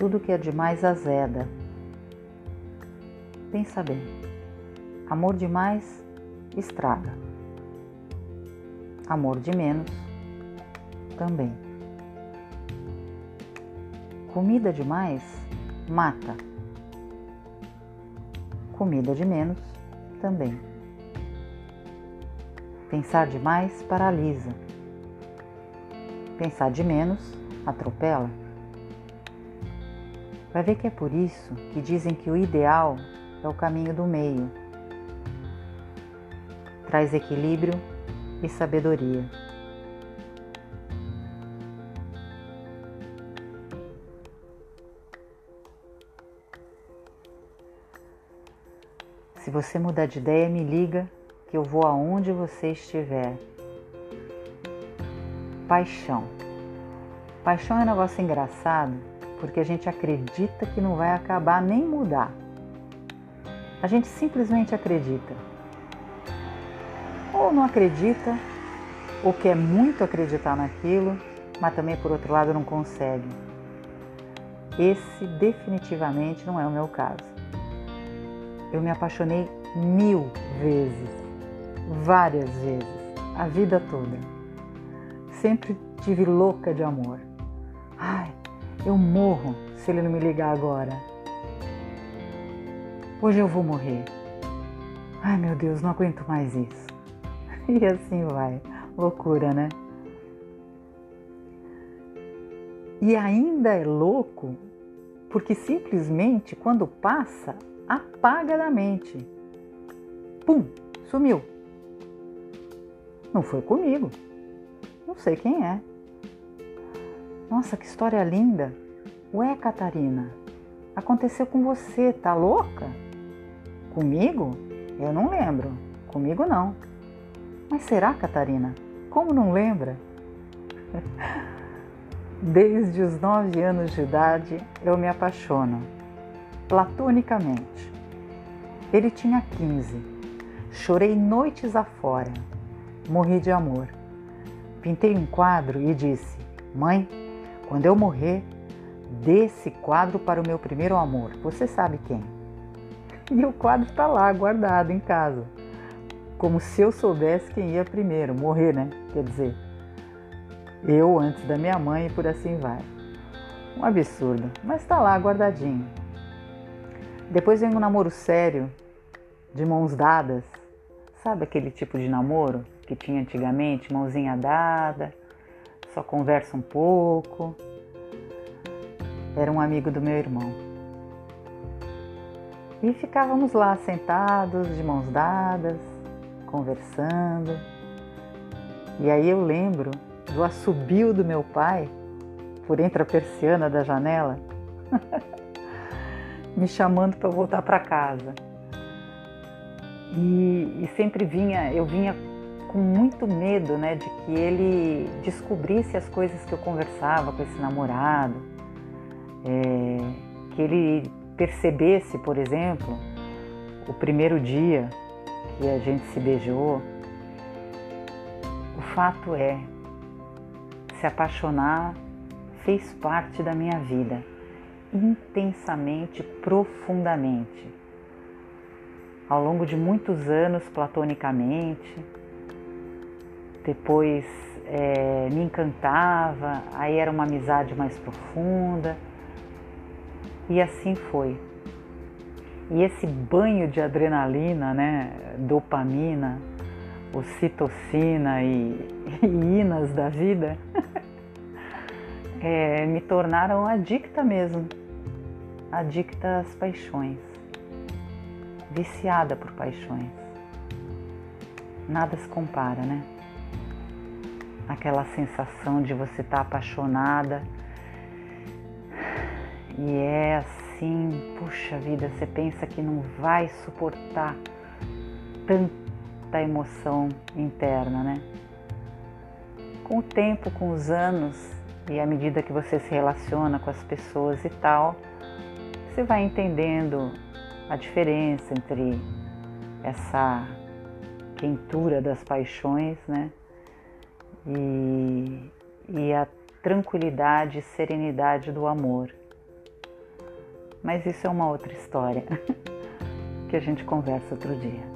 tudo que é demais azeda. Pensa bem, amor demais estraga, amor de menos também. Comida demais mata, comida de menos também. Pensar demais paralisa, pensar de menos atropela. Vai ver que é por isso que dizem que o ideal é o caminho do meio. Traz equilíbrio e sabedoria. Se você mudar de ideia, me liga que eu vou aonde você estiver. Paixão. Paixão é um negócio engraçado porque a gente acredita que não vai acabar nem mudar. A gente simplesmente acredita. Ou não acredita, ou quer muito acreditar naquilo, mas também por outro lado não consegue. Esse definitivamente não é o meu caso. Eu me apaixonei mil vezes, várias vezes, a vida toda. Sempre tive louca de amor. Ai, eu morro se ele não me ligar agora. Hoje eu vou morrer. Ai meu Deus, não aguento mais isso. E assim vai. Loucura, né? E ainda é louco porque simplesmente quando passa, apaga da mente. Pum, sumiu. Não foi comigo. Não sei quem é. Nossa, que história linda! Ué, Catarina, aconteceu com você, tá louca? Comigo? Eu não lembro. Comigo não. Mas será, Catarina? Como não lembra? Desde os nove anos de idade eu me apaixono, platonicamente. Ele tinha 15. Chorei noites afora. Morri de amor. Pintei um quadro e disse: Mãe, quando eu morrer, dê esse quadro para o meu primeiro amor. Você sabe quem? E o quadro está lá, guardado em casa. Como se eu soubesse quem ia primeiro, morrer, né? Quer dizer, eu antes da minha mãe e por assim vai. Um absurdo, mas está lá guardadinho. Depois vem um namoro sério, de mãos dadas. Sabe aquele tipo de namoro que tinha antigamente, mãozinha dada, só conversa um pouco. Era um amigo do meu irmão. E ficávamos lá sentados, de mãos dadas, conversando. E aí eu lembro do assobio do meu pai por entre a persiana da janela, me chamando para voltar para casa. E, e, sempre vinha, eu vinha com muito medo, né, de que ele descobrisse as coisas que eu conversava com esse namorado, é, que ele percebesse, por exemplo, o primeiro dia que a gente se beijou. O fato é, se apaixonar fez parte da minha vida, intensamente, profundamente. Ao longo de muitos anos, platonicamente, depois é, me encantava, aí era uma amizade mais profunda e assim foi. E esse banho de adrenalina, né, dopamina, ocitocina e, e inas da vida é, me tornaram adicta mesmo, adicta às paixões, viciada por paixões. Nada se compara, né? Aquela sensação de você estar tá apaixonada e é assim, puxa vida, você pensa que não vai suportar tanta emoção interna, né? Com o tempo, com os anos e à medida que você se relaciona com as pessoas e tal, você vai entendendo a diferença entre essa quentura das paixões, né? E, e a tranquilidade e serenidade do amor. Mas isso é uma outra história que a gente conversa outro dia.